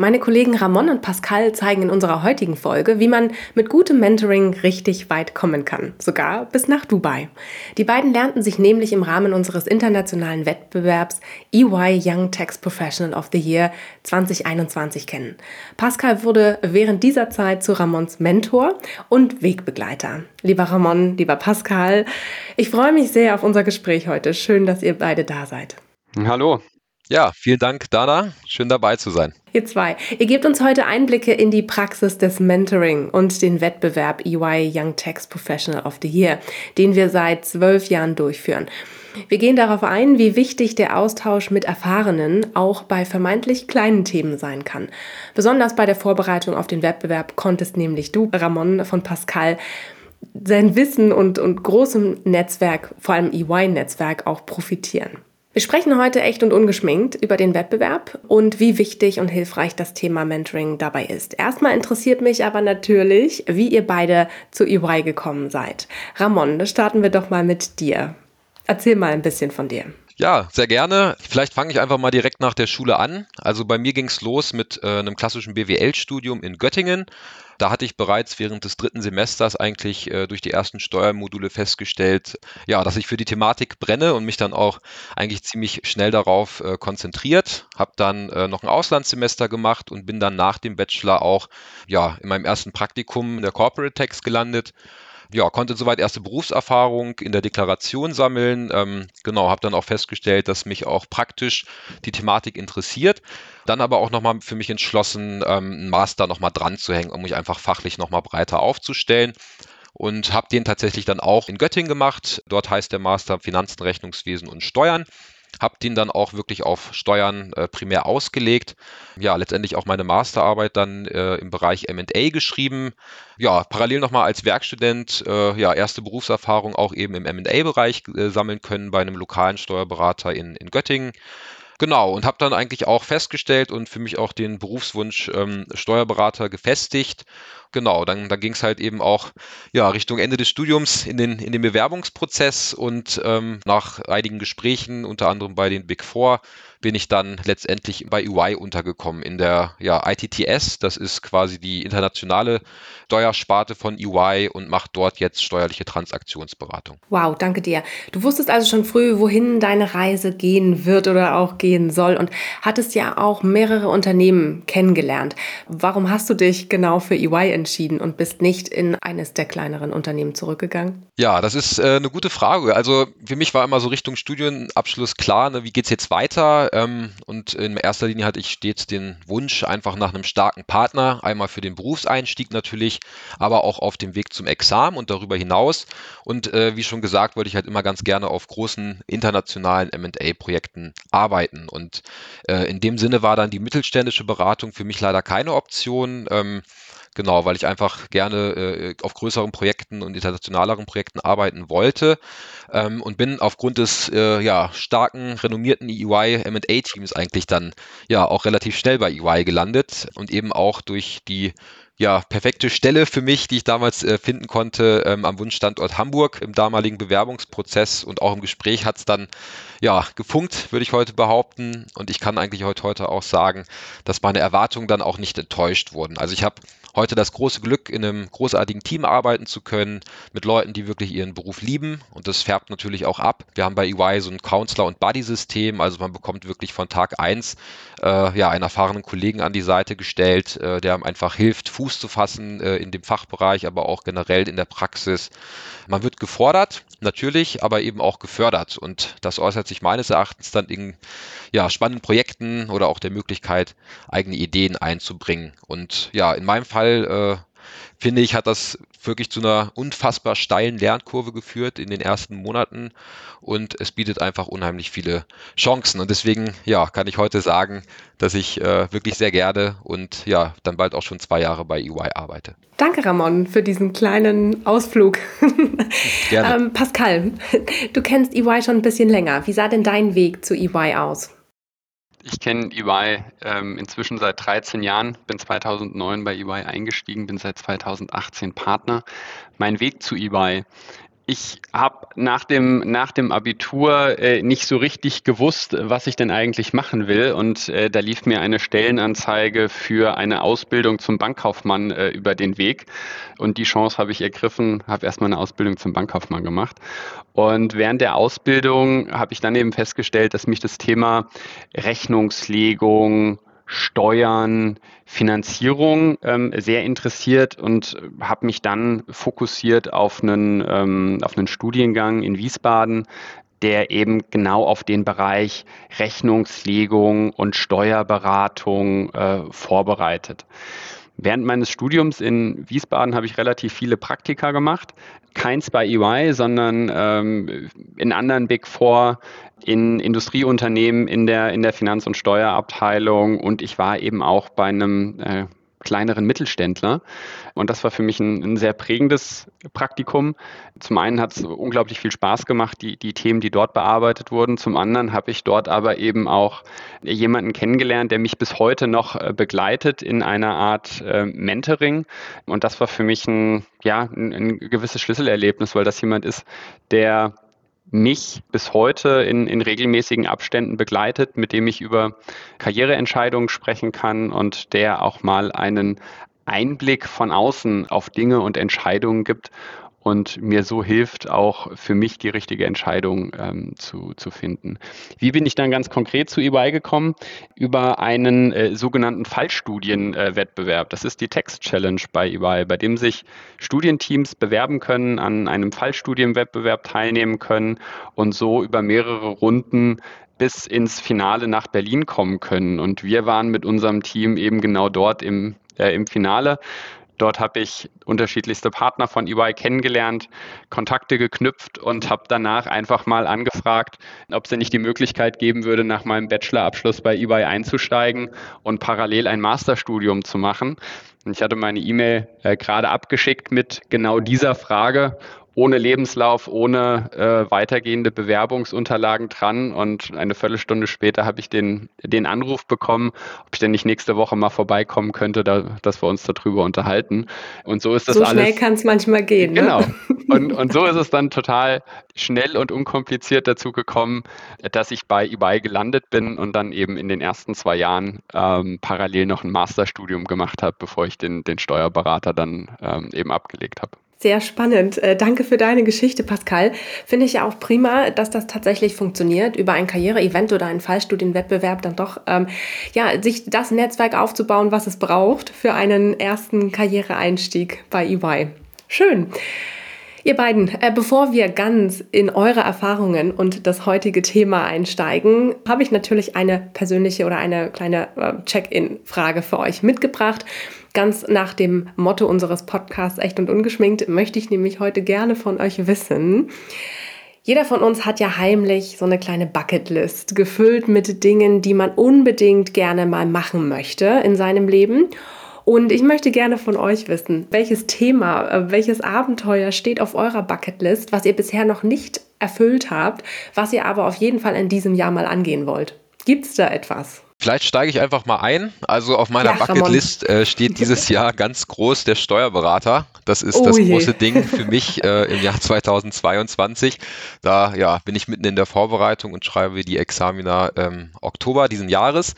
Meine Kollegen Ramon und Pascal zeigen in unserer heutigen Folge, wie man mit gutem Mentoring richtig weit kommen kann, sogar bis nach Dubai. Die beiden lernten sich nämlich im Rahmen unseres internationalen Wettbewerbs EY Young Tax Professional of the Year 2021 kennen. Pascal wurde während dieser Zeit zu Ramons Mentor und Wegbegleiter. Lieber Ramon, lieber Pascal, ich freue mich sehr auf unser Gespräch heute. Schön, dass ihr beide da seid. Hallo, ja, vielen Dank, Dana. Schön dabei zu sein. Ihr zwei, ihr gebt uns heute Einblicke in die Praxis des Mentoring und den Wettbewerb EY Young Tax Professional of the Year, den wir seit zwölf Jahren durchführen. Wir gehen darauf ein, wie wichtig der Austausch mit Erfahrenen auch bei vermeintlich kleinen Themen sein kann. Besonders bei der Vorbereitung auf den Wettbewerb konntest nämlich du, Ramon von Pascal, sein Wissen und, und großem Netzwerk, vor allem EY-Netzwerk, auch profitieren. Wir sprechen heute echt und ungeschminkt über den Wettbewerb und wie wichtig und hilfreich das Thema Mentoring dabei ist. Erstmal interessiert mich aber natürlich, wie ihr beide zu EY gekommen seid. Ramon, starten wir doch mal mit dir. Erzähl mal ein bisschen von dir. Ja, sehr gerne. Vielleicht fange ich einfach mal direkt nach der Schule an. Also bei mir ging es los mit äh, einem klassischen BWL-Studium in Göttingen. Da hatte ich bereits während des dritten Semesters eigentlich äh, durch die ersten Steuermodule festgestellt, ja, dass ich für die Thematik brenne und mich dann auch eigentlich ziemlich schnell darauf äh, konzentriert. Habe dann äh, noch ein Auslandssemester gemacht und bin dann nach dem Bachelor auch ja, in meinem ersten Praktikum in der Corporate Tax gelandet ja, konnte soweit erste Berufserfahrung in der Deklaration sammeln. Ähm, genau, habe dann auch festgestellt, dass mich auch praktisch die Thematik interessiert. Dann aber auch nochmal für mich entschlossen, ähm, einen Master nochmal dran zu hängen, um mich einfach fachlich nochmal breiter aufzustellen und habe den tatsächlich dann auch in Göttingen gemacht. Dort heißt der Master Finanzen, Rechnungswesen und Steuern habe den dann auch wirklich auf Steuern äh, primär ausgelegt. Ja, letztendlich auch meine Masterarbeit dann äh, im Bereich M&A geschrieben. Ja, parallel nochmal als Werkstudent äh, ja erste Berufserfahrung auch eben im M&A-Bereich äh, sammeln können bei einem lokalen Steuerberater in, in Göttingen. Genau, und habe dann eigentlich auch festgestellt und für mich auch den Berufswunsch ähm, Steuerberater gefestigt. Genau, dann, dann ging es halt eben auch ja, Richtung Ende des Studiums in den, in den Bewerbungsprozess und ähm, nach einigen Gesprächen, unter anderem bei den Big Four, bin ich dann letztendlich bei EY untergekommen in der ja, ITTS. Das ist quasi die internationale Steuersparte von EY und macht dort jetzt steuerliche Transaktionsberatung. Wow, danke dir. Du wusstest also schon früh, wohin deine Reise gehen wird oder auch gehen soll und hattest ja auch mehrere Unternehmen kennengelernt. Warum hast du dich genau für EY entschieden und bist nicht in eines der kleineren Unternehmen zurückgegangen? Ja, das ist äh, eine gute Frage. Also für mich war immer so Richtung Studienabschluss klar, ne, wie geht es jetzt weiter? Ähm, und in erster Linie hatte ich stets den Wunsch einfach nach einem starken Partner, einmal für den Berufseinstieg natürlich, aber auch auf dem Weg zum Examen und darüber hinaus. Und äh, wie schon gesagt, wollte ich halt immer ganz gerne auf großen internationalen MA-Projekten arbeiten. Und äh, in dem Sinne war dann die mittelständische Beratung für mich leider keine Option. Ähm, Genau, weil ich einfach gerne äh, auf größeren Projekten und internationaleren Projekten arbeiten wollte ähm, und bin aufgrund des äh, ja, starken, renommierten EY MA-Teams eigentlich dann ja auch relativ schnell bei EY gelandet und eben auch durch die ja, perfekte Stelle für mich, die ich damals äh, finden konnte ähm, am Wunschstandort Hamburg im damaligen Bewerbungsprozess und auch im Gespräch hat es dann ja gefunkt, würde ich heute behaupten. Und ich kann eigentlich heute, heute auch sagen, dass meine Erwartungen dann auch nicht enttäuscht wurden. Also ich habe heute das große Glück, in einem großartigen Team arbeiten zu können, mit Leuten, die wirklich ihren Beruf lieben. Und das färbt natürlich auch ab. Wir haben bei EY so ein Counselor- und Buddy-System. Also man bekommt wirklich von Tag eins äh, ja, einen erfahrenen Kollegen an die Seite gestellt, äh, der einem einfach hilft, Fuß zu fassen äh, in dem Fachbereich, aber auch generell in der Praxis. Man wird gefordert, natürlich, aber eben auch gefördert. Und das äußert sich meines Erachtens dann in ja, spannenden Projekten oder auch der Möglichkeit, eigene Ideen einzubringen. Und ja, in meinem Fall äh, finde ich, hat das wirklich zu einer unfassbar steilen Lernkurve geführt in den ersten Monaten und es bietet einfach unheimlich viele Chancen. Und deswegen, ja, kann ich heute sagen, dass ich äh, wirklich sehr gerne und ja, dann bald auch schon zwei Jahre bei EY arbeite. Danke, Ramon, für diesen kleinen Ausflug. Gerne. ähm, Pascal, du kennst EY schon ein bisschen länger. Wie sah denn dein Weg zu EY aus? Ich kenne EY ähm, inzwischen seit 13 Jahren, bin 2009 bei EY eingestiegen, bin seit 2018 Partner. Mein Weg zu EY ich habe nach dem, nach dem Abitur äh, nicht so richtig gewusst, was ich denn eigentlich machen will. Und äh, da lief mir eine Stellenanzeige für eine Ausbildung zum Bankkaufmann äh, über den Weg. Und die Chance habe ich ergriffen, habe erstmal eine Ausbildung zum Bankkaufmann gemacht. Und während der Ausbildung habe ich dann eben festgestellt, dass mich das Thema Rechnungslegung, Steuern, Finanzierung ähm, sehr interessiert und habe mich dann fokussiert auf einen, ähm, auf einen Studiengang in Wiesbaden, der eben genau auf den Bereich Rechnungslegung und Steuerberatung äh, vorbereitet. Während meines Studiums in Wiesbaden habe ich relativ viele Praktika gemacht. Keins bei EY, sondern ähm, in anderen Big Four, in Industrieunternehmen, in der, in der Finanz- und Steuerabteilung und ich war eben auch bei einem äh, kleineren Mittelständler. Und das war für mich ein, ein sehr prägendes Praktikum. Zum einen hat es unglaublich viel Spaß gemacht, die, die Themen, die dort bearbeitet wurden. Zum anderen habe ich dort aber eben auch jemanden kennengelernt, der mich bis heute noch äh, begleitet in einer Art äh, Mentoring. Und das war für mich ein, ja, ein, ein gewisses Schlüsselerlebnis, weil das jemand ist, der mich bis heute in, in regelmäßigen Abständen begleitet, mit dem ich über Karriereentscheidungen sprechen kann und der auch mal einen Einblick von außen auf Dinge und Entscheidungen gibt und mir so hilft, auch für mich die richtige Entscheidung ähm, zu, zu finden. Wie bin ich dann ganz konkret zu EY gekommen? Über einen äh, sogenannten Fallstudienwettbewerb. Das ist die Text Challenge bei EY, bei dem sich Studienteams bewerben können, an einem Fallstudienwettbewerb teilnehmen können und so über mehrere Runden bis ins Finale nach Berlin kommen können. Und wir waren mit unserem Team eben genau dort im, äh, im Finale Dort habe ich unterschiedlichste Partner von EY kennengelernt, Kontakte geknüpft und habe danach einfach mal angefragt, ob es nicht die Möglichkeit geben würde, nach meinem Bachelorabschluss bei EY einzusteigen und parallel ein Masterstudium zu machen. Und ich hatte meine E-Mail äh, gerade abgeschickt mit genau dieser Frage ohne Lebenslauf, ohne äh, weitergehende Bewerbungsunterlagen dran. Und eine Viertelstunde später habe ich den, den Anruf bekommen, ob ich denn nicht nächste Woche mal vorbeikommen könnte, da, dass wir uns darüber unterhalten. Und so ist das so alles. So schnell kann es manchmal gehen. Ne? Genau. Ne? Und, und so ist es dann total schnell und unkompliziert dazu gekommen, dass ich bei eBay gelandet bin und dann eben in den ersten zwei Jahren ähm, parallel noch ein Masterstudium gemacht habe, bevor ich den, den Steuerberater dann ähm, eben abgelegt habe. Sehr spannend. Äh, danke für deine Geschichte, Pascal. Finde ich ja auch prima, dass das tatsächlich funktioniert, über ein Karriereevent oder einen Fallstudienwettbewerb dann doch, ähm, ja, sich das Netzwerk aufzubauen, was es braucht für einen ersten Karriereeinstieg bei EY. Schön. Ihr beiden, äh, bevor wir ganz in eure Erfahrungen und das heutige Thema einsteigen, habe ich natürlich eine persönliche oder eine kleine äh, Check-in-Frage für euch mitgebracht. Ganz nach dem Motto unseres Podcasts Echt und Ungeschminkt möchte ich nämlich heute gerne von euch wissen. Jeder von uns hat ja heimlich so eine kleine Bucketlist, gefüllt mit Dingen, die man unbedingt gerne mal machen möchte in seinem Leben. Und ich möchte gerne von euch wissen, welches Thema, äh, welches Abenteuer steht auf eurer Bucketlist, was ihr bisher noch nicht erfüllt habt, was ihr aber auf jeden Fall in diesem Jahr mal angehen wollt. Gibt es da etwas? Vielleicht steige ich einfach mal ein. Also auf meiner ja, Bucketlist äh, steht dieses Jahr ganz groß der Steuerberater. Das ist oh das je. große Ding für mich äh, im Jahr 2022. Da ja, bin ich mitten in der Vorbereitung und schreibe die Examina ähm, Oktober diesen Jahres.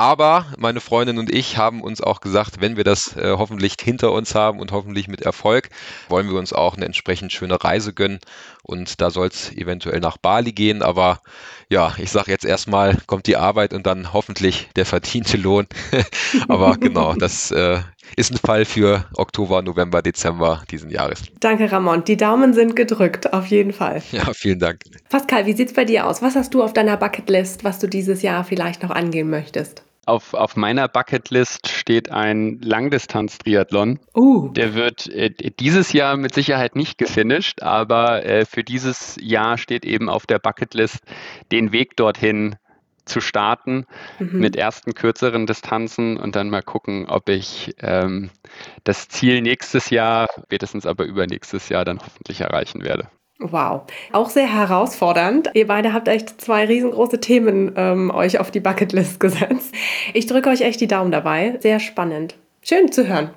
Aber meine Freundin und ich haben uns auch gesagt, wenn wir das äh, hoffentlich hinter uns haben und hoffentlich mit Erfolg, wollen wir uns auch eine entsprechend schöne Reise gönnen. Und da soll es eventuell nach Bali gehen. Aber ja, ich sage jetzt erstmal, kommt die Arbeit und dann hoffentlich der verdiente Lohn. Aber genau, das äh, ist ein Fall für Oktober, November, Dezember diesen Jahres. Danke, Ramon. Die Daumen sind gedrückt, auf jeden Fall. Ja, vielen Dank. Pascal, wie sieht es bei dir aus? Was hast du auf deiner Bucketlist, was du dieses Jahr vielleicht noch angehen möchtest? Auf, auf meiner Bucketlist steht ein Langdistanz-Triathlon. Uh. Der wird äh, dieses Jahr mit Sicherheit nicht gefinisht, aber äh, für dieses Jahr steht eben auf der Bucketlist, den Weg dorthin zu starten mhm. mit ersten kürzeren Distanzen und dann mal gucken, ob ich ähm, das Ziel nächstes Jahr, spätestens aber übernächstes Jahr dann hoffentlich erreichen werde. Wow, auch sehr herausfordernd. Ihr beide habt echt zwei riesengroße Themen ähm, euch auf die Bucketlist gesetzt. Ich drücke euch echt die Daumen dabei. Sehr spannend. Schön zu hören.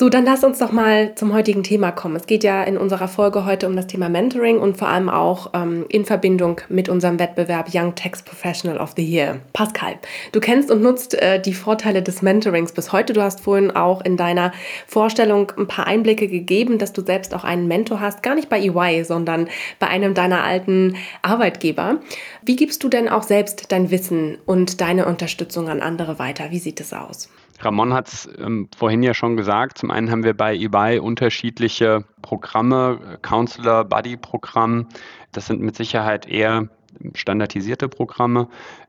So, dann lass uns doch mal zum heutigen Thema kommen. Es geht ja in unserer Folge heute um das Thema Mentoring und vor allem auch ähm, in Verbindung mit unserem Wettbewerb Young Tax Professional of the Year. Pascal, du kennst und nutzt äh, die Vorteile des Mentorings bis heute. Du hast vorhin auch in deiner Vorstellung ein paar Einblicke gegeben, dass du selbst auch einen Mentor hast, gar nicht bei EY, sondern bei einem deiner alten Arbeitgeber. Wie gibst du denn auch selbst dein Wissen und deine Unterstützung an andere weiter? Wie sieht es aus? Ramon hat es ähm, vorhin ja schon gesagt. Zum einen haben wir bei eBay unterschiedliche Programme, Counselor, Buddy-Programm. Das sind mit Sicherheit eher standardisierte Programme.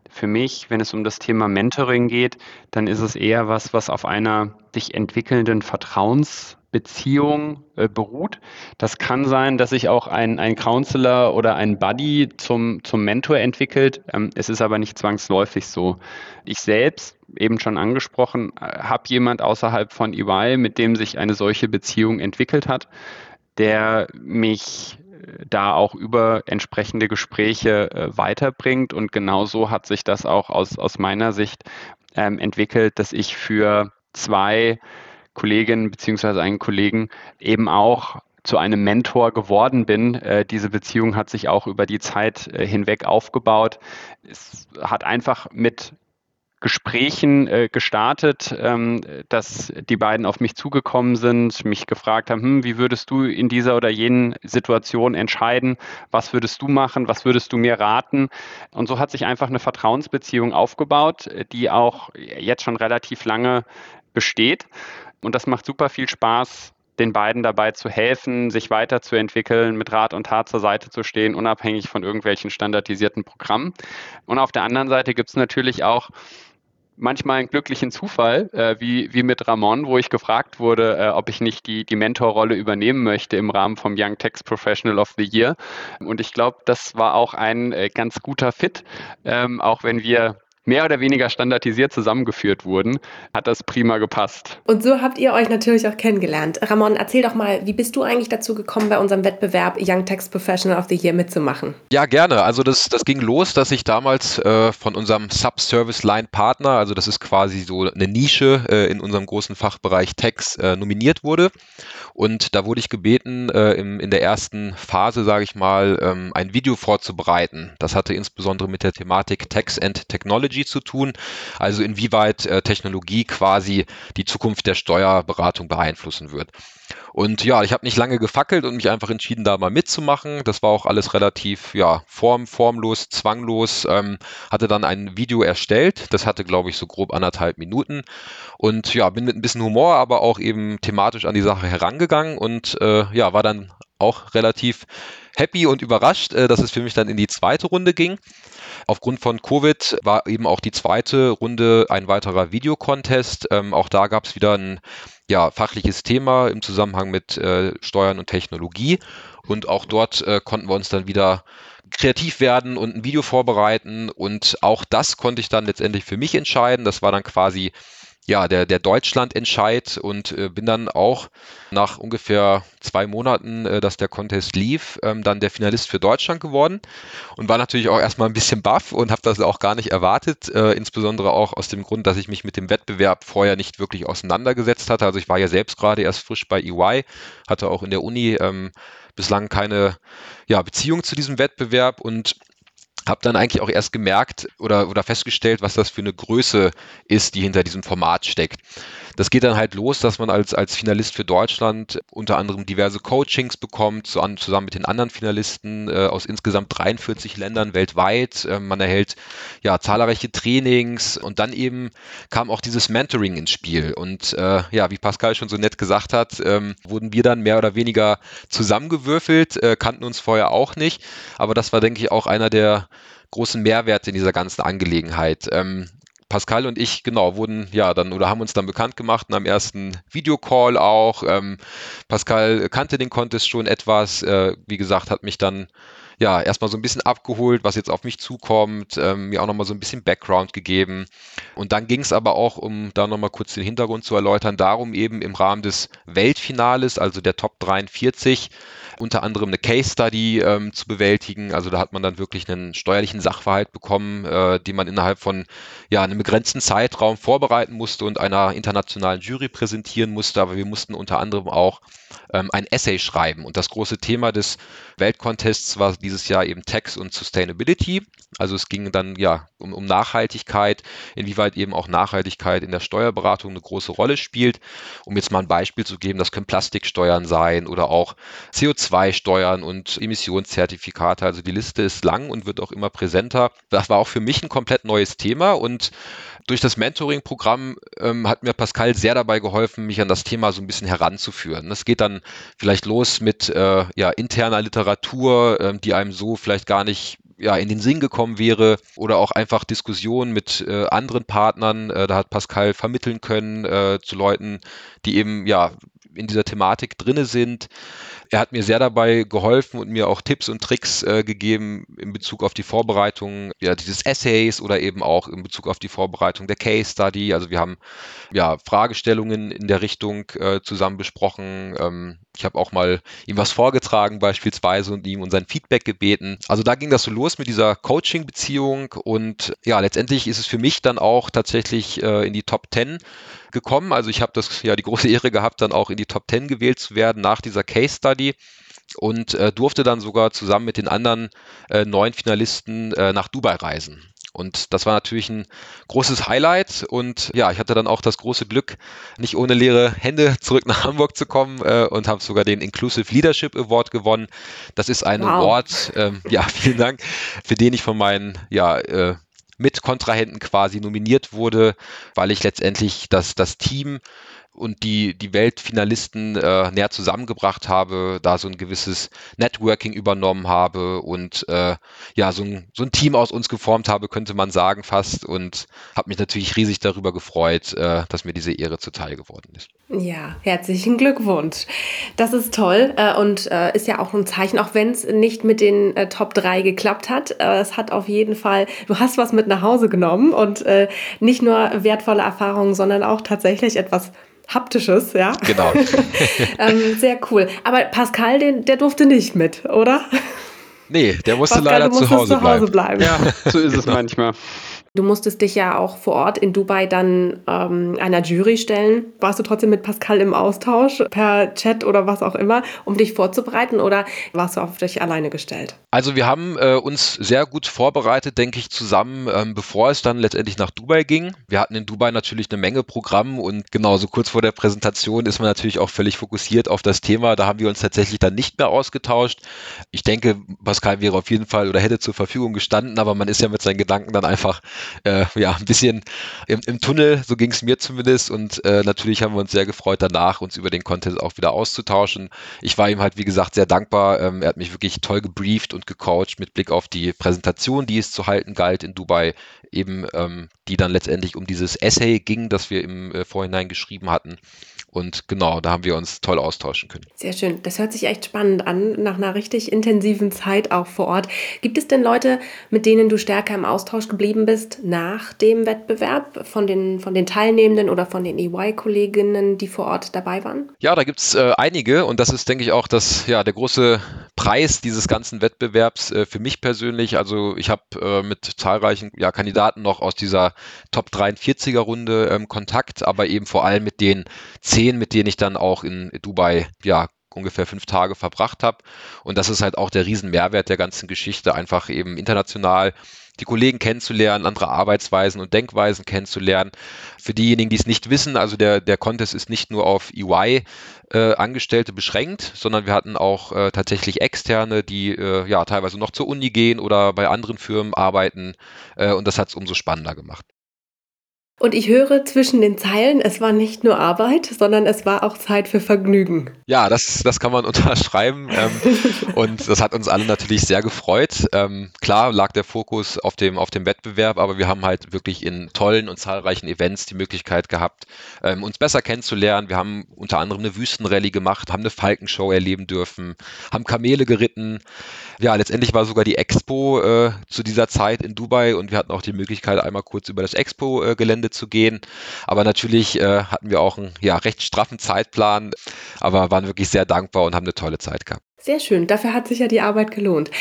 Für mich, wenn es um das Thema Mentoring geht, dann ist es eher was, was auf einer sich entwickelnden Vertrauens Beziehung äh, beruht. Das kann sein, dass sich auch ein, ein Counselor oder ein Buddy zum, zum Mentor entwickelt. Ähm, es ist aber nicht zwangsläufig so. Ich selbst, eben schon angesprochen, äh, habe jemand außerhalb von EY, mit dem sich eine solche Beziehung entwickelt hat, der mich äh, da auch über entsprechende Gespräche äh, weiterbringt. Und genauso hat sich das auch aus, aus meiner Sicht ähm, entwickelt, dass ich für zwei Kollegin bzw. einen Kollegen eben auch zu einem Mentor geworden bin. Äh, diese Beziehung hat sich auch über die Zeit äh, hinweg aufgebaut. Es hat einfach mit Gesprächen äh, gestartet, ähm, dass die beiden auf mich zugekommen sind, mich gefragt haben, hm, wie würdest du in dieser oder jenen Situation entscheiden? Was würdest du machen? Was würdest du mir raten? Und so hat sich einfach eine Vertrauensbeziehung aufgebaut, die auch jetzt schon relativ lange besteht. Und das macht super viel Spaß, den beiden dabei zu helfen, sich weiterzuentwickeln, mit Rat und Tat zur Seite zu stehen, unabhängig von irgendwelchen standardisierten Programmen. Und auf der anderen Seite gibt es natürlich auch manchmal einen glücklichen Zufall, äh, wie, wie mit Ramon, wo ich gefragt wurde, äh, ob ich nicht die, die Mentorrolle übernehmen möchte im Rahmen vom Young Tax Professional of the Year. Und ich glaube, das war auch ein äh, ganz guter Fit, ähm, auch wenn wir mehr oder weniger standardisiert zusammengeführt wurden, hat das prima gepasst. Und so habt ihr euch natürlich auch kennengelernt. Ramon, erzähl doch mal, wie bist du eigentlich dazu gekommen, bei unserem Wettbewerb Young Text Professional of the Year mitzumachen? Ja, gerne. Also das, das ging los, dass ich damals äh, von unserem Subservice-Line-Partner, also das ist quasi so eine Nische äh, in unserem großen Fachbereich Text, äh, nominiert wurde. Und da wurde ich gebeten, äh, im, in der ersten Phase, sage ich mal, ähm, ein Video vorzubereiten. Das hatte insbesondere mit der Thematik Text and Technology Technology zu tun, also inwieweit äh, Technologie quasi die Zukunft der Steuerberatung beeinflussen wird. Und ja, ich habe nicht lange gefackelt und mich einfach entschieden, da mal mitzumachen. Das war auch alles relativ ja, form, formlos, zwanglos. Ähm, hatte dann ein Video erstellt. Das hatte, glaube ich, so grob anderthalb Minuten. Und ja, bin mit ein bisschen Humor, aber auch eben thematisch an die Sache herangegangen und äh, ja, war dann auch relativ happy und überrascht, äh, dass es für mich dann in die zweite Runde ging. Aufgrund von Covid war eben auch die zweite Runde ein weiterer Videocontest. Ähm, auch da gab es wieder ein ja, fachliches Thema im Zusammenhang mit äh, Steuern und Technologie. Und auch dort äh, konnten wir uns dann wieder kreativ werden und ein Video vorbereiten. Und auch das konnte ich dann letztendlich für mich entscheiden. Das war dann quasi ja, der, der Deutschland-Entscheid und äh, bin dann auch nach ungefähr zwei Monaten, äh, dass der Contest lief, ähm, dann der Finalist für Deutschland geworden und war natürlich auch erstmal ein bisschen baff und habe das auch gar nicht erwartet, äh, insbesondere auch aus dem Grund, dass ich mich mit dem Wettbewerb vorher nicht wirklich auseinandergesetzt hatte. Also ich war ja selbst gerade erst frisch bei EY, hatte auch in der Uni ähm, bislang keine ja, Beziehung zu diesem Wettbewerb und habe dann eigentlich auch erst gemerkt oder, oder festgestellt, was das für eine Größe ist, die hinter diesem Format steckt. Das geht dann halt los, dass man als, als Finalist für Deutschland unter anderem diverse Coachings bekommt, zusammen mit den anderen Finalisten äh, aus insgesamt 43 Ländern weltweit. Äh, man erhält ja zahlreiche Trainings und dann eben kam auch dieses Mentoring ins Spiel. Und äh, ja, wie Pascal schon so nett gesagt hat, ähm, wurden wir dann mehr oder weniger zusammengewürfelt, äh, kannten uns vorher auch nicht. Aber das war, denke ich, auch einer der großen Mehrwerte in dieser ganzen Angelegenheit. Ähm, Pascal und ich, genau, wurden ja dann oder haben uns dann bekannt gemacht in einem ersten Videocall auch. Ähm, Pascal kannte den Contest schon etwas, äh, wie gesagt, hat mich dann ja, erstmal so ein bisschen abgeholt, was jetzt auf mich zukommt, ähm, mir auch nochmal so ein bisschen Background gegeben. Und dann ging es aber auch, um da nochmal kurz den Hintergrund zu erläutern, darum eben im Rahmen des Weltfinales, also der Top 43, unter anderem eine Case Study ähm, zu bewältigen. Also da hat man dann wirklich einen steuerlichen Sachverhalt bekommen, äh, den man innerhalb von ja, einem begrenzten Zeitraum vorbereiten musste und einer internationalen Jury präsentieren musste. Aber wir mussten unter anderem auch ähm, ein Essay schreiben. Und das große Thema des Weltcontests war dieses Jahr eben Tax und Sustainability. Also es ging dann ja um, um Nachhaltigkeit, inwieweit eben auch Nachhaltigkeit in der Steuerberatung eine große Rolle spielt. Um jetzt mal ein Beispiel zu geben, das können Plastiksteuern sein oder auch CO2-Steuern und Emissionszertifikate. Also die Liste ist lang und wird auch immer präsenter. Das war auch für mich ein komplett neues Thema und durch das Mentoring-Programm ähm, hat mir Pascal sehr dabei geholfen, mich an das Thema so ein bisschen heranzuführen. Das geht dann vielleicht los mit äh, ja, interner Literatur, ähm, die einem so vielleicht gar nicht ja, in den Sinn gekommen wäre oder auch einfach Diskussionen mit äh, anderen Partnern. Äh, da hat Pascal vermitteln können äh, zu Leuten, die eben ja in dieser Thematik drinne sind. Er hat mir sehr dabei geholfen und mir auch Tipps und Tricks äh, gegeben in Bezug auf die Vorbereitung ja, dieses Essays oder eben auch in Bezug auf die Vorbereitung der Case Study. Also wir haben ja Fragestellungen in der Richtung äh, zusammen besprochen. Ähm, ich habe auch mal ihm was vorgetragen beispielsweise und ihm um sein Feedback gebeten. Also da ging das so los mit dieser Coaching-Beziehung und ja, letztendlich ist es für mich dann auch tatsächlich äh, in die Top 10 gekommen. Also ich habe das ja die große Ehre gehabt, dann auch in die Top 10 gewählt zu werden nach dieser Case Study und äh, durfte dann sogar zusammen mit den anderen äh, neun Finalisten äh, nach Dubai reisen. Und das war natürlich ein großes Highlight. Und ja, ich hatte dann auch das große Glück, nicht ohne leere Hände zurück nach Hamburg zu kommen äh, und habe sogar den Inclusive Leadership Award gewonnen. Das ist ein wow. Award, ähm, ja, vielen Dank, für den ich von meinen ja, äh, Mitkontrahenten quasi nominiert wurde, weil ich letztendlich das, das Team und die, die Weltfinalisten äh, näher zusammengebracht habe, da so ein gewisses Networking übernommen habe und äh, ja, so ein, so ein Team aus uns geformt habe, könnte man sagen fast und habe mich natürlich riesig darüber gefreut, äh, dass mir diese Ehre zuteil geworden ist. Ja, herzlichen Glückwunsch. Das ist toll äh, und äh, ist ja auch ein Zeichen, auch wenn es nicht mit den äh, Top 3 geklappt hat. es hat auf jeden Fall, du hast was mit nach Hause genommen und nicht nur wertvolle Erfahrungen, sondern auch tatsächlich etwas Haptisches, ja. Genau. ähm, sehr cool. Aber Pascal, den, der durfte nicht mit, oder? Nee, der musste Pascal, leider zu Hause, zu Hause bleiben. bleiben. Ja, so ist es manchmal. Du musstest dich ja auch vor Ort in Dubai dann ähm, einer Jury stellen. Warst du trotzdem mit Pascal im Austausch per Chat oder was auch immer, um dich vorzubereiten oder warst du auf dich alleine gestellt? Also wir haben äh, uns sehr gut vorbereitet, denke ich, zusammen, ähm, bevor es dann letztendlich nach Dubai ging. Wir hatten in Dubai natürlich eine Menge Programm und genauso kurz vor der Präsentation ist man natürlich auch völlig fokussiert auf das Thema. Da haben wir uns tatsächlich dann nicht mehr ausgetauscht. Ich denke, Pascal wäre auf jeden Fall oder hätte zur Verfügung gestanden, aber man ist ja mit seinen Gedanken dann einfach äh, ja, ein bisschen im, im Tunnel, so ging es mir zumindest. Und äh, natürlich haben wir uns sehr gefreut, danach uns über den Content auch wieder auszutauschen. Ich war ihm halt, wie gesagt, sehr dankbar. Ähm, er hat mich wirklich toll gebrieft und gecoacht mit Blick auf die Präsentation, die es zu halten galt in Dubai, eben ähm, die dann letztendlich um dieses Essay ging, das wir im äh, Vorhinein geschrieben hatten. Und genau, da haben wir uns toll austauschen können. Sehr schön. Das hört sich echt spannend an, nach einer richtig intensiven Zeit auch vor Ort. Gibt es denn Leute, mit denen du stärker im Austausch geblieben bist nach dem Wettbewerb, von den, von den Teilnehmenden oder von den EY-Kolleginnen, die vor Ort dabei waren? Ja, da gibt es äh, einige und das ist, denke ich, auch das, ja, der große Preis dieses ganzen Wettbewerbs äh, für mich persönlich. Also ich habe äh, mit zahlreichen ja, Kandidaten noch aus dieser Top 43er Runde ähm, Kontakt, aber eben vor allem mit den zehn zehn, mit denen ich dann auch in Dubai ja ungefähr fünf Tage verbracht habe. Und das ist halt auch der Riesenmehrwert der ganzen Geschichte, einfach eben international die Kollegen kennenzulernen, andere Arbeitsweisen und Denkweisen kennenzulernen. Für diejenigen, die es nicht wissen, also der, der Contest ist nicht nur auf EY-Angestellte äh, beschränkt, sondern wir hatten auch äh, tatsächlich Externe, die äh, ja teilweise noch zur Uni gehen oder bei anderen Firmen arbeiten. Äh, und das hat es umso spannender gemacht. Und ich höre zwischen den Zeilen, es war nicht nur Arbeit, sondern es war auch Zeit für Vergnügen. Ja, das, das kann man unterschreiben. Ähm, und das hat uns alle natürlich sehr gefreut. Ähm, klar lag der Fokus auf dem, auf dem Wettbewerb, aber wir haben halt wirklich in tollen und zahlreichen Events die Möglichkeit gehabt, ähm, uns besser kennenzulernen. Wir haben unter anderem eine Wüstenrallye gemacht, haben eine Falkenshow erleben dürfen, haben Kamele geritten. Ja, letztendlich war sogar die Expo äh, zu dieser Zeit in Dubai und wir hatten auch die Möglichkeit, einmal kurz über das Expo-Gelände zu gehen. Aber natürlich äh, hatten wir auch einen ja, recht straffen Zeitplan, aber waren wirklich sehr dankbar und haben eine tolle Zeit gehabt. Sehr schön, dafür hat sich ja die Arbeit gelohnt.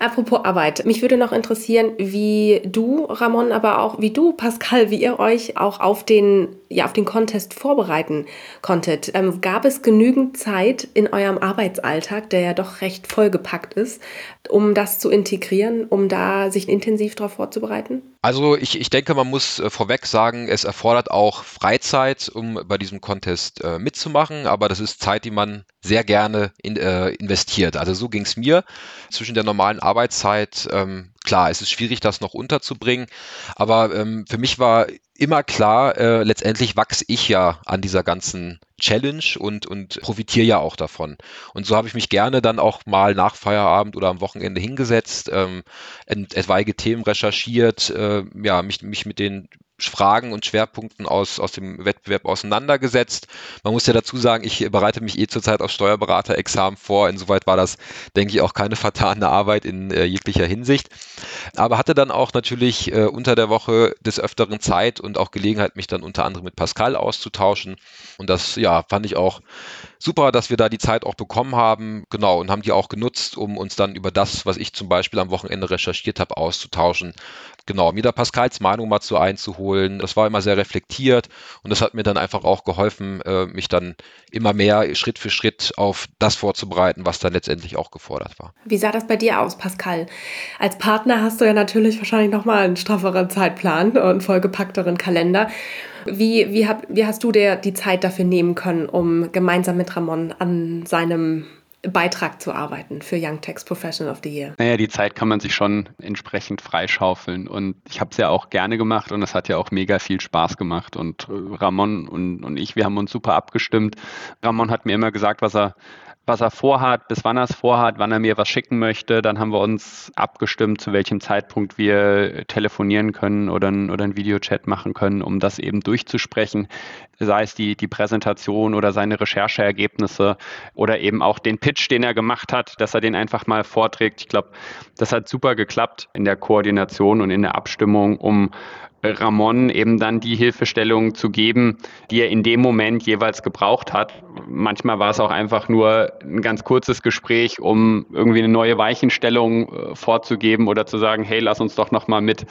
Apropos Arbeit, mich würde noch interessieren, wie du, Ramon, aber auch wie du, Pascal, wie ihr euch auch auf den, ja, auf den Contest vorbereiten konntet. Ähm, gab es genügend Zeit in eurem Arbeitsalltag, der ja doch recht vollgepackt ist, um das zu integrieren, um da sich intensiv darauf vorzubereiten? Also ich, ich denke, man muss äh, vorweg sagen, es erfordert auch Freizeit, um bei diesem Contest äh, mitzumachen, aber das ist Zeit, die man sehr gerne in, äh, investiert. Also so ging es mir zwischen der normalen Arbeitszeit. Ähm, klar, es ist schwierig, das noch unterzubringen, aber ähm, für mich war immer klar, äh, letztendlich wachse ich ja an dieser ganzen Challenge und, und profitiere ja auch davon. Und so habe ich mich gerne dann auch mal nach Feierabend oder am Wochenende hingesetzt, ähm, etwaige Themen recherchiert, äh, ja, mich, mich mit den Fragen und Schwerpunkten aus, aus dem Wettbewerb auseinandergesetzt. Man muss ja dazu sagen, ich bereite mich eh zurzeit auf Steuerberaterexamen vor. Insoweit war das, denke ich, auch keine vertane Arbeit in äh, jeglicher Hinsicht. Aber hatte dann auch natürlich äh, unter der Woche des Öfteren Zeit und auch Gelegenheit, mich dann unter anderem mit Pascal auszutauschen. Und das, ja, fand ich auch super, dass wir da die Zeit auch bekommen haben. Genau, und haben die auch genutzt, um uns dann über das, was ich zum Beispiel am Wochenende recherchiert habe, auszutauschen genau, mir da Pascals Meinung mal zu einzuholen. Das war immer sehr reflektiert und das hat mir dann einfach auch geholfen, äh, mich dann immer mehr Schritt für Schritt auf das vorzubereiten, was dann letztendlich auch gefordert war. Wie sah das bei dir aus, Pascal? Als Partner hast du ja natürlich wahrscheinlich nochmal einen strafferen Zeitplan und vollgepackteren Kalender. Wie, wie, hab, wie hast du dir die Zeit dafür nehmen können, um gemeinsam mit Ramon an seinem Beitrag zu arbeiten für Young Text Professional of the Year? Naja, die Zeit kann man sich schon entsprechend freischaufeln und ich habe es ja auch gerne gemacht und es hat ja auch mega viel Spaß gemacht und äh, Ramon und, und ich, wir haben uns super abgestimmt. Ramon hat mir immer gesagt, was er was er vorhat, bis wann er es vorhat, wann er mir was schicken möchte. Dann haben wir uns abgestimmt, zu welchem Zeitpunkt wir telefonieren können oder, ein, oder einen Videochat machen können, um das eben durchzusprechen. Sei es die, die Präsentation oder seine Rechercheergebnisse oder eben auch den Pitch, den er gemacht hat, dass er den einfach mal vorträgt. Ich glaube, das hat super geklappt in der Koordination und in der Abstimmung, um Ramon eben dann die Hilfestellung zu geben, die er in dem Moment jeweils gebraucht hat. Manchmal war es auch einfach nur ein ganz kurzes Gespräch, um irgendwie eine neue Weichenstellung äh, vorzugeben oder zu sagen, hey, lass uns doch noch mal mit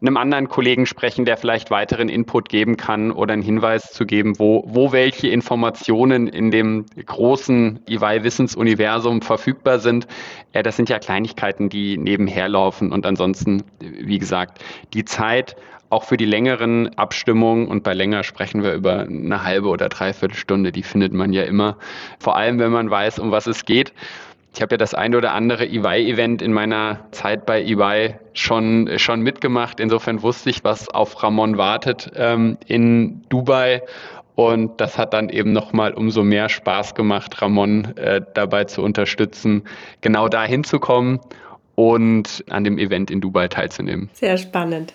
einem anderen Kollegen sprechen, der vielleicht weiteren Input geben kann oder einen Hinweis zu geben, wo, wo welche Informationen in dem großen EY-Wissensuniversum verfügbar sind. Ja, das sind ja Kleinigkeiten, die nebenher laufen und ansonsten, wie gesagt, die Zeit auch für die längeren Abstimmungen und bei länger sprechen wir über eine halbe oder dreiviertel Stunde, die findet man ja immer. Vor allem, wenn man weiß, um was es geht. Ich habe ja das ein oder andere EY-Event in meiner Zeit bei EY schon, schon mitgemacht. Insofern wusste ich, was auf Ramon wartet ähm, in Dubai. Und das hat dann eben nochmal umso mehr Spaß gemacht, Ramon äh, dabei zu unterstützen, genau da hinzukommen und an dem Event in Dubai teilzunehmen. Sehr spannend.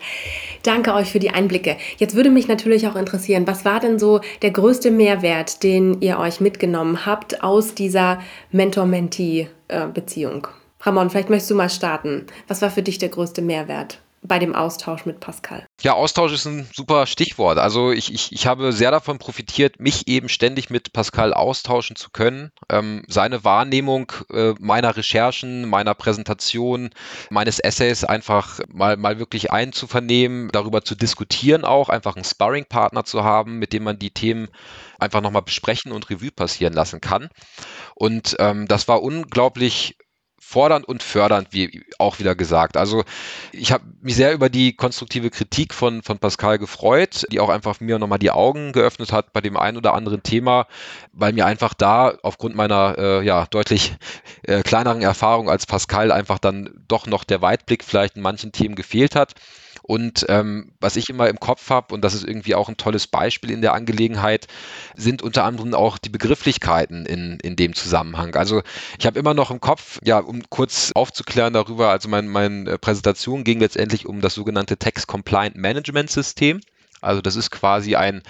Danke euch für die Einblicke. Jetzt würde mich natürlich auch interessieren, was war denn so der größte Mehrwert, den ihr euch mitgenommen habt aus dieser Mentor-Mentee-Beziehung? Ramon, vielleicht möchtest du mal starten. Was war für dich der größte Mehrwert? Bei dem Austausch mit Pascal? Ja, Austausch ist ein super Stichwort. Also ich, ich, ich habe sehr davon profitiert, mich eben ständig mit Pascal austauschen zu können. Ähm, seine Wahrnehmung äh, meiner Recherchen, meiner Präsentation, meines Essays einfach mal, mal wirklich einzuvernehmen, darüber zu diskutieren auch, einfach einen Sparring-Partner zu haben, mit dem man die Themen einfach nochmal besprechen und Revue passieren lassen kann. Und ähm, das war unglaublich fordernd und fördernd, wie auch wieder gesagt. Also ich habe mich sehr über die konstruktive Kritik von, von Pascal gefreut, die auch einfach mir nochmal die Augen geöffnet hat bei dem einen oder anderen Thema, weil mir einfach da aufgrund meiner äh, ja, deutlich äh, kleineren Erfahrung als Pascal einfach dann doch noch der Weitblick vielleicht in manchen Themen gefehlt hat. Und ähm, was ich immer im Kopf habe, und das ist irgendwie auch ein tolles Beispiel in der Angelegenheit, sind unter anderem auch die Begrifflichkeiten in, in dem Zusammenhang. Also ich habe immer noch im Kopf, ja, um kurz aufzuklären darüber, also mein, meine Präsentation ging letztendlich um das sogenannte Text Compliant Management System. Also das ist quasi ein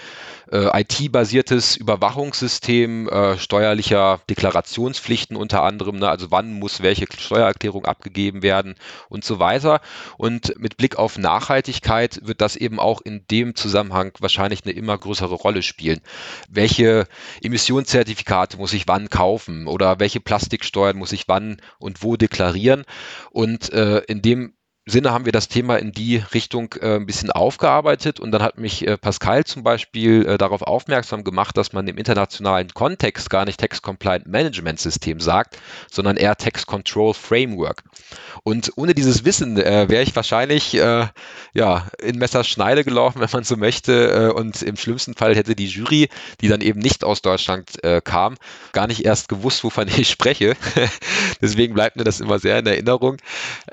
äh, IT-basiertes Überwachungssystem äh, steuerlicher Deklarationspflichten unter anderem, ne? also wann muss welche Steuererklärung abgegeben werden und so weiter. Und mit Blick auf Nachhaltigkeit wird das eben auch in dem Zusammenhang wahrscheinlich eine immer größere Rolle spielen. Welche Emissionszertifikate muss ich wann kaufen oder welche Plastiksteuern muss ich wann und wo deklarieren? Und äh, in dem Sinne haben wir das Thema in die Richtung äh, ein bisschen aufgearbeitet und dann hat mich äh, Pascal zum Beispiel äh, darauf aufmerksam gemacht, dass man im internationalen Kontext gar nicht Text Compliant Management System sagt, sondern eher Text Control Framework. Und ohne dieses Wissen äh, wäre ich wahrscheinlich äh, ja in Messerschneide gelaufen, wenn man so möchte, äh, und im schlimmsten Fall hätte die Jury, die dann eben nicht aus Deutschland kam, gar nicht erst gewusst, wovon ich spreche. Deswegen bleibt mir das immer sehr in Erinnerung.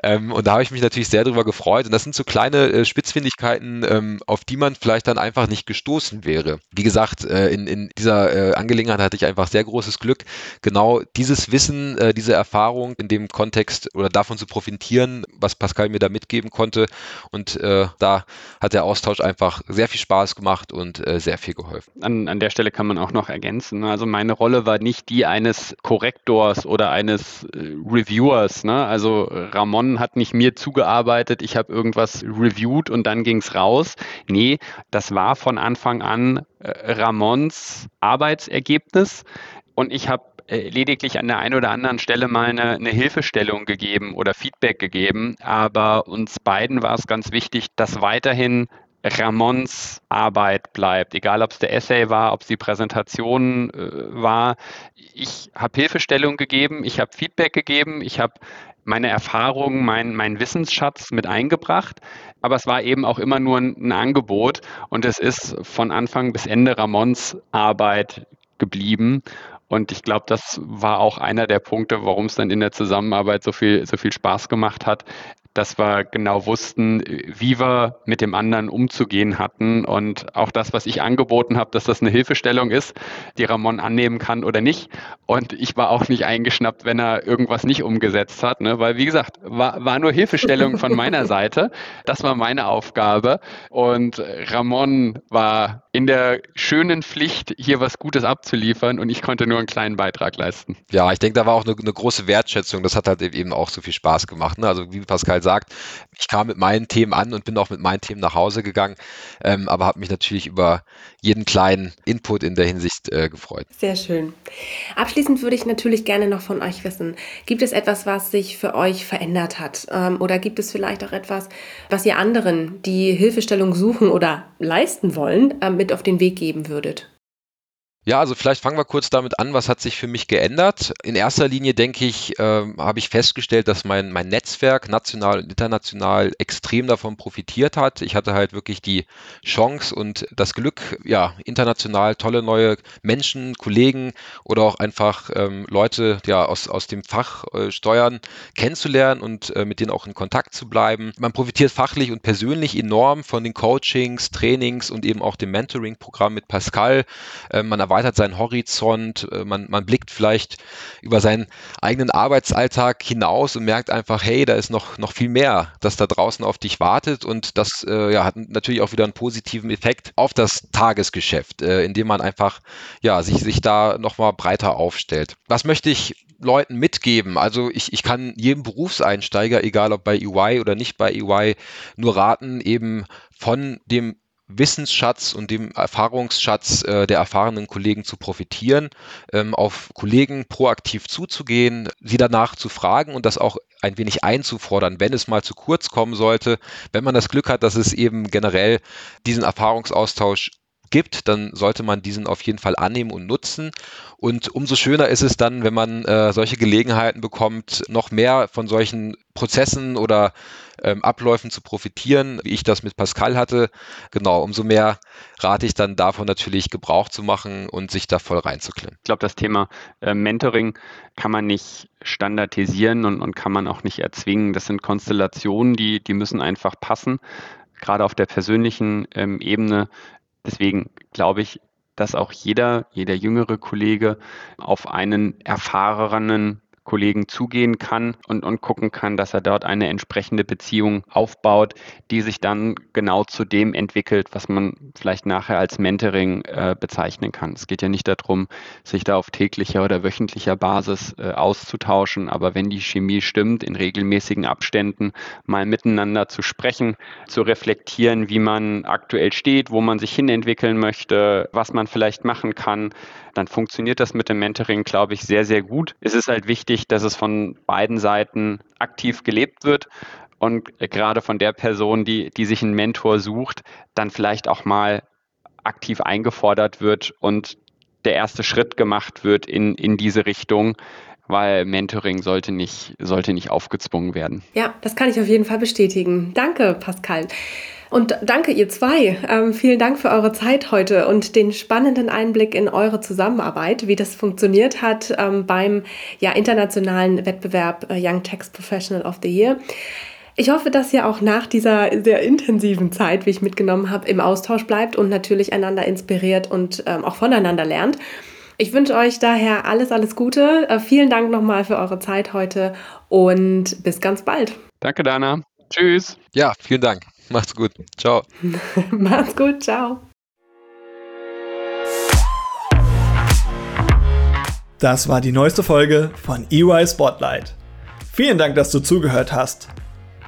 Ähm, und da habe ich mich natürlich natürlich sehr darüber gefreut. Und das sind so kleine äh, Spitzfindigkeiten, ähm, auf die man vielleicht dann einfach nicht gestoßen wäre. Wie gesagt, äh, in, in dieser äh, Angelegenheit hatte ich einfach sehr großes Glück, genau dieses Wissen, äh, diese Erfahrung in dem Kontext oder davon zu profitieren, was Pascal mir da mitgeben konnte. Und äh, da hat der Austausch einfach sehr viel Spaß gemacht und äh, sehr viel geholfen. An, an der Stelle kann man auch noch ergänzen. Ne? Also meine Rolle war nicht die eines Korrektors oder eines Reviewers. Ne? Also Ramon hat nicht mir zugearbeitet abgearbeitet, ich habe irgendwas reviewed und dann ging es raus. Nee, das war von Anfang an äh, Ramons Arbeitsergebnis und ich habe äh, lediglich an der einen oder anderen Stelle mal eine, eine, Hilfestellung gegeben oder Feedback gegeben. Aber uns beiden war es ganz wichtig, dass weiterhin Ramons Arbeit bleibt, egal ob es der Essay war, ob es die Präsentation äh, war. Ich habe Hilfestellung gegeben, ich habe Feedback gegeben, ich habe meine Erfahrungen, mein, mein Wissensschatz mit eingebracht. Aber es war eben auch immer nur ein, ein Angebot und es ist von Anfang bis Ende Ramons Arbeit geblieben. Und ich glaube, das war auch einer der Punkte, warum es dann in der Zusammenarbeit so viel, so viel Spaß gemacht hat, dass wir genau wussten, wie wir mit dem anderen umzugehen hatten und auch das, was ich angeboten habe, dass das eine Hilfestellung ist, die Ramon annehmen kann oder nicht. Und ich war auch nicht eingeschnappt, wenn er irgendwas nicht umgesetzt hat, ne? weil wie gesagt, war, war nur Hilfestellung von meiner Seite. Das war meine Aufgabe und Ramon war in der schönen Pflicht, hier was Gutes abzuliefern und ich konnte nur einen kleinen Beitrag leisten. Ja, ich denke, da war auch eine, eine große Wertschätzung. Das hat halt eben auch so viel Spaß gemacht. Ne? Also wie Pascal halt sagt, ich kam mit meinen Themen an und bin auch mit meinen Themen nach Hause gegangen, ähm, aber habe mich natürlich über jeden kleinen Input in der Hinsicht äh, gefreut. Sehr schön. Abschließend würde ich natürlich gerne noch von euch wissen, gibt es etwas, was sich für euch verändert hat? Ähm, oder gibt es vielleicht auch etwas, was ihr anderen, die Hilfestellung suchen oder leisten wollen, äh, mit auf den Weg geben würdet? Ja, also vielleicht fangen wir kurz damit an, was hat sich für mich geändert. In erster Linie denke ich, äh, habe ich festgestellt, dass mein, mein Netzwerk national und international extrem davon profitiert hat. Ich hatte halt wirklich die Chance und das Glück, ja, international tolle neue Menschen, Kollegen oder auch einfach ähm, Leute ja, aus, aus dem Fach äh, Steuern kennenzulernen und äh, mit denen auch in Kontakt zu bleiben. Man profitiert fachlich und persönlich enorm von den Coachings, Trainings und eben auch dem Mentoring-Programm mit Pascal. Äh, man erweitert seinen Horizont, äh, man, man blickt vielleicht über seinen eigenen Arbeitsalltag hinaus und merkt einfach, hey, da ist noch, noch viel mehr, das da draußen auf dich wartet und das äh, ja, hat natürlich auch wieder einen positiven Effekt auf das Tagesgeschäft, äh, indem man einfach ja, sich, sich da nochmal breiter aufstellt. Was möchte ich Leuten mitgeben? Also ich, ich kann jedem Berufseinsteiger, egal ob bei EY oder nicht bei EY, nur raten, eben von dem Wissensschatz und dem Erfahrungsschatz äh, der erfahrenen Kollegen zu profitieren, ähm, auf Kollegen proaktiv zuzugehen, sie danach zu fragen und das auch ein wenig einzufordern, wenn es mal zu kurz kommen sollte, wenn man das Glück hat, dass es eben generell diesen Erfahrungsaustausch gibt, dann sollte man diesen auf jeden Fall annehmen und nutzen. Und umso schöner ist es dann, wenn man äh, solche Gelegenheiten bekommt, noch mehr von solchen Prozessen oder ähm, Abläufen zu profitieren, wie ich das mit Pascal hatte. Genau, umso mehr rate ich dann davon natürlich Gebrauch zu machen und sich da voll reinzuklemmen. Ich glaube, das Thema äh, Mentoring kann man nicht standardisieren und, und kann man auch nicht erzwingen. Das sind Konstellationen, die, die müssen einfach passen, gerade auf der persönlichen ähm, Ebene. Deswegen glaube ich, dass auch jeder, jeder jüngere Kollege auf einen erfahrenen Kollegen zugehen kann und, und gucken kann, dass er dort eine entsprechende Beziehung aufbaut, die sich dann genau zu dem entwickelt, was man vielleicht nachher als Mentoring äh, bezeichnen kann. Es geht ja nicht darum, sich da auf täglicher oder wöchentlicher Basis äh, auszutauschen, aber wenn die Chemie stimmt, in regelmäßigen Abständen mal miteinander zu sprechen, zu reflektieren, wie man aktuell steht, wo man sich hinentwickeln möchte, was man vielleicht machen kann, dann funktioniert das mit dem Mentoring, glaube ich, sehr, sehr gut. Es ist halt wichtig, dass es von beiden Seiten aktiv gelebt wird und gerade von der Person, die, die sich einen Mentor sucht, dann vielleicht auch mal aktiv eingefordert wird und der erste Schritt gemacht wird in, in diese Richtung, weil Mentoring sollte nicht, sollte nicht aufgezwungen werden. Ja, das kann ich auf jeden Fall bestätigen. Danke, Pascal. Und danke, ihr zwei. Ähm, vielen Dank für eure Zeit heute und den spannenden Einblick in eure Zusammenarbeit, wie das funktioniert hat ähm, beim ja, internationalen Wettbewerb äh, Young Text Professional of the Year. Ich hoffe, dass ihr auch nach dieser sehr intensiven Zeit, wie ich mitgenommen habe, im Austausch bleibt und natürlich einander inspiriert und ähm, auch voneinander lernt. Ich wünsche euch daher alles, alles Gute. Äh, vielen Dank nochmal für eure Zeit heute und bis ganz bald. Danke, Dana. Tschüss. Ja, vielen Dank. Macht's gut. Ciao. Macht's gut. Ciao. Das war die neueste Folge von EY Spotlight. Vielen Dank, dass du zugehört hast.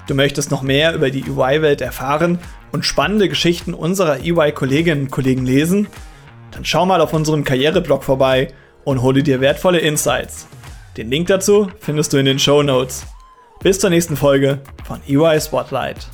Du möchtest noch mehr über die EY-Welt erfahren und spannende Geschichten unserer EY-Kolleginnen und Kollegen lesen? Dann schau mal auf unserem Karriereblog vorbei und hole dir wertvolle Insights. Den Link dazu findest du in den Show Notes. Bis zur nächsten Folge von EY Spotlight.